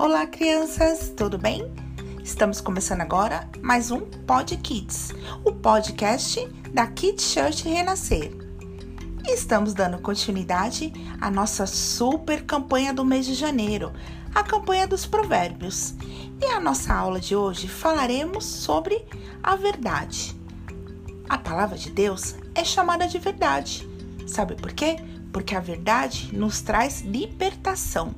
Olá, crianças, tudo bem? Estamos começando agora mais um Pod Kids, o podcast da Kids Church Renascer. E estamos dando continuidade à nossa super campanha do mês de janeiro, a campanha dos provérbios. E a nossa aula de hoje falaremos sobre a verdade. A palavra de Deus é chamada de verdade. Sabe por quê? Porque a verdade nos traz libertação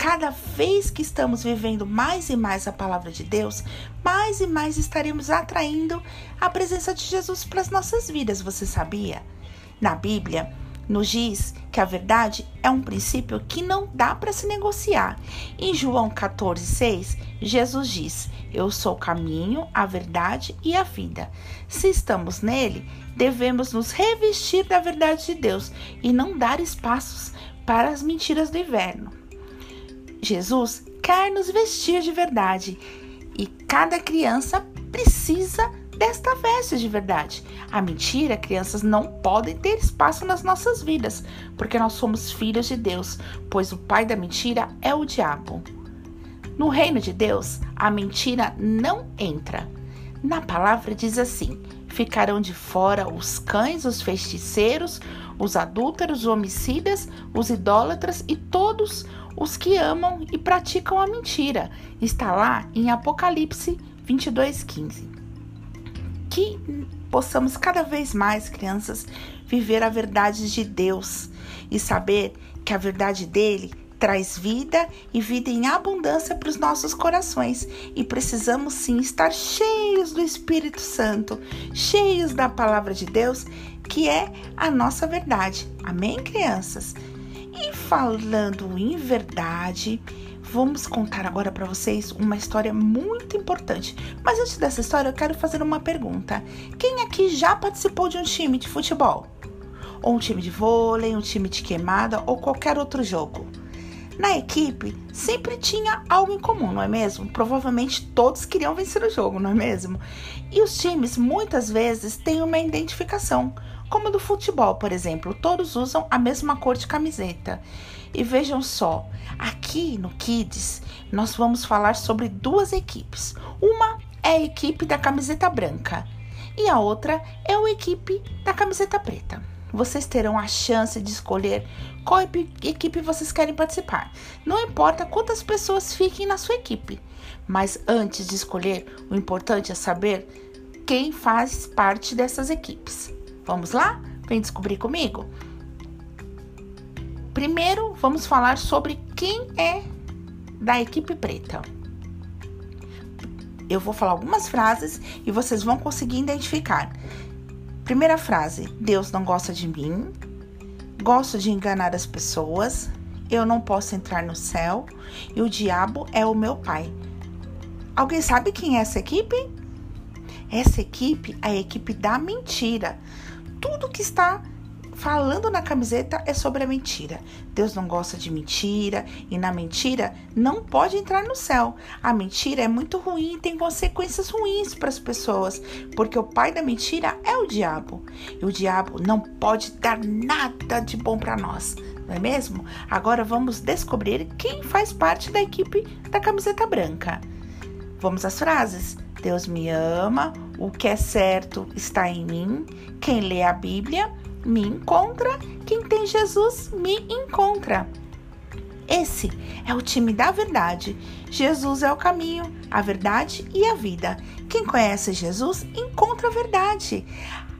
cada vez que estamos vivendo mais e mais a palavra de Deus, mais e mais estaremos atraindo a presença de Jesus para as nossas vidas. Você sabia? Na Bíblia, nos diz que a verdade é um princípio que não dá para se negociar. Em João 14,6, Jesus diz: Eu sou o caminho, a verdade e a vida. Se estamos nele, devemos nos revestir da verdade de Deus e não dar espaços para as mentiras do inverno. Jesus quer nos vestir de verdade e cada criança precisa desta veste de verdade. A mentira, crianças, não podem ter espaço nas nossas vidas, porque nós somos filhos de Deus, pois o pai da mentira é o diabo. No reino de Deus, a mentira não entra. Na palavra diz assim: ficarão de fora os cães, os feiticeiros, os adúlteros, os homicidas, os idólatras e todos os que amam e praticam a mentira. Está lá em Apocalipse 22:15. Que possamos cada vez mais, crianças, viver a verdade de Deus e saber que a verdade dele traz vida e vida em abundância para os nossos corações. E precisamos sim estar cheios do Espírito Santo, cheios da palavra de Deus, que é a nossa verdade. Amém, crianças? E falando em verdade, vamos contar agora para vocês uma história muito importante. Mas antes dessa história, eu quero fazer uma pergunta. Quem aqui já participou de um time de futebol? Ou um time de vôlei, um time de queimada ou qualquer outro jogo? Na equipe sempre tinha algo em comum, não é mesmo? Provavelmente todos queriam vencer o jogo, não é mesmo? E os times muitas vezes têm uma identificação. Como do futebol, por exemplo, todos usam a mesma cor de camiseta. E vejam só, aqui no Kids nós vamos falar sobre duas equipes. Uma é a equipe da camiseta branca e a outra é a equipe da camiseta preta. Vocês terão a chance de escolher qual equipe vocês querem participar. Não importa quantas pessoas fiquem na sua equipe, mas antes de escolher, o importante é saber quem faz parte dessas equipes. Vamos lá? Vem descobrir comigo? Primeiro, vamos falar sobre quem é da equipe preta. Eu vou falar algumas frases e vocês vão conseguir identificar. Primeira frase: Deus não gosta de mim. Gosto de enganar as pessoas. Eu não posso entrar no céu. E o diabo é o meu pai. Alguém sabe quem é essa equipe? Essa equipe é a equipe da mentira tudo que está falando na camiseta é sobre a mentira. Deus não gosta de mentira e na mentira não pode entrar no céu. A mentira é muito ruim e tem consequências ruins para as pessoas, porque o pai da mentira é o diabo. E o diabo não pode dar nada de bom para nós, não é mesmo? Agora vamos descobrir quem faz parte da equipe da camiseta branca. Vamos às frases. Deus me ama, o que é certo está em mim. Quem lê a Bíblia me encontra, quem tem Jesus me encontra. Esse é o time da verdade. Jesus é o caminho, a verdade e a vida. Quem conhece Jesus encontra a verdade.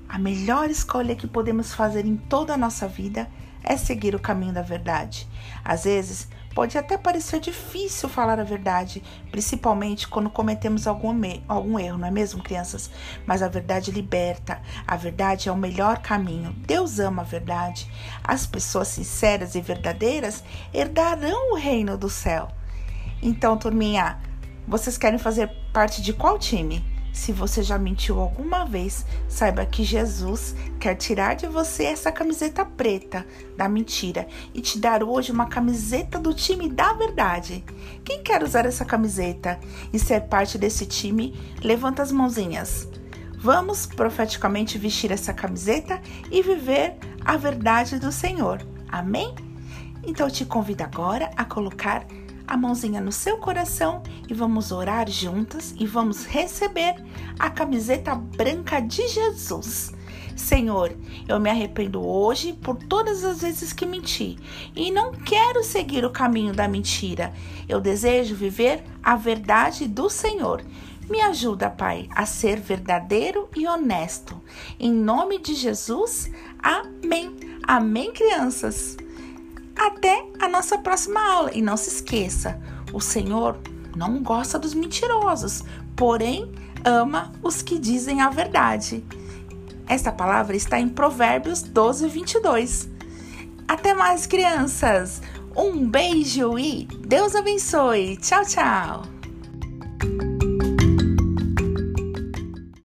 A melhor escolha que podemos fazer em toda a nossa vida é seguir o caminho da verdade. Às vezes, Pode até parecer difícil falar a verdade, principalmente quando cometemos algum, algum erro, não é mesmo, crianças? Mas a verdade liberta, a verdade é o melhor caminho. Deus ama a verdade. As pessoas sinceras e verdadeiras herdarão o reino do céu. Então, turminha, vocês querem fazer parte de qual time? Se você já mentiu alguma vez, saiba que Jesus quer tirar de você essa camiseta preta da mentira e te dar hoje uma camiseta do time da verdade. Quem quer usar essa camiseta e ser parte desse time, levanta as mãozinhas. Vamos profeticamente vestir essa camiseta e viver a verdade do Senhor. Amém? Então eu te convido agora a colocar a mãozinha no seu coração e vamos orar juntas e vamos receber a camiseta branca de Jesus. Senhor, eu me arrependo hoje por todas as vezes que menti e não quero seguir o caminho da mentira. Eu desejo viver a verdade do Senhor. Me ajuda, Pai, a ser verdadeiro e honesto. Em nome de Jesus, amém. Amém, crianças. Até a nossa próxima aula. E não se esqueça: o Senhor não gosta dos mentirosos, porém ama os que dizem a verdade. Esta palavra está em Provérbios 12, 22. Até mais, crianças! Um beijo e Deus abençoe! Tchau, tchau!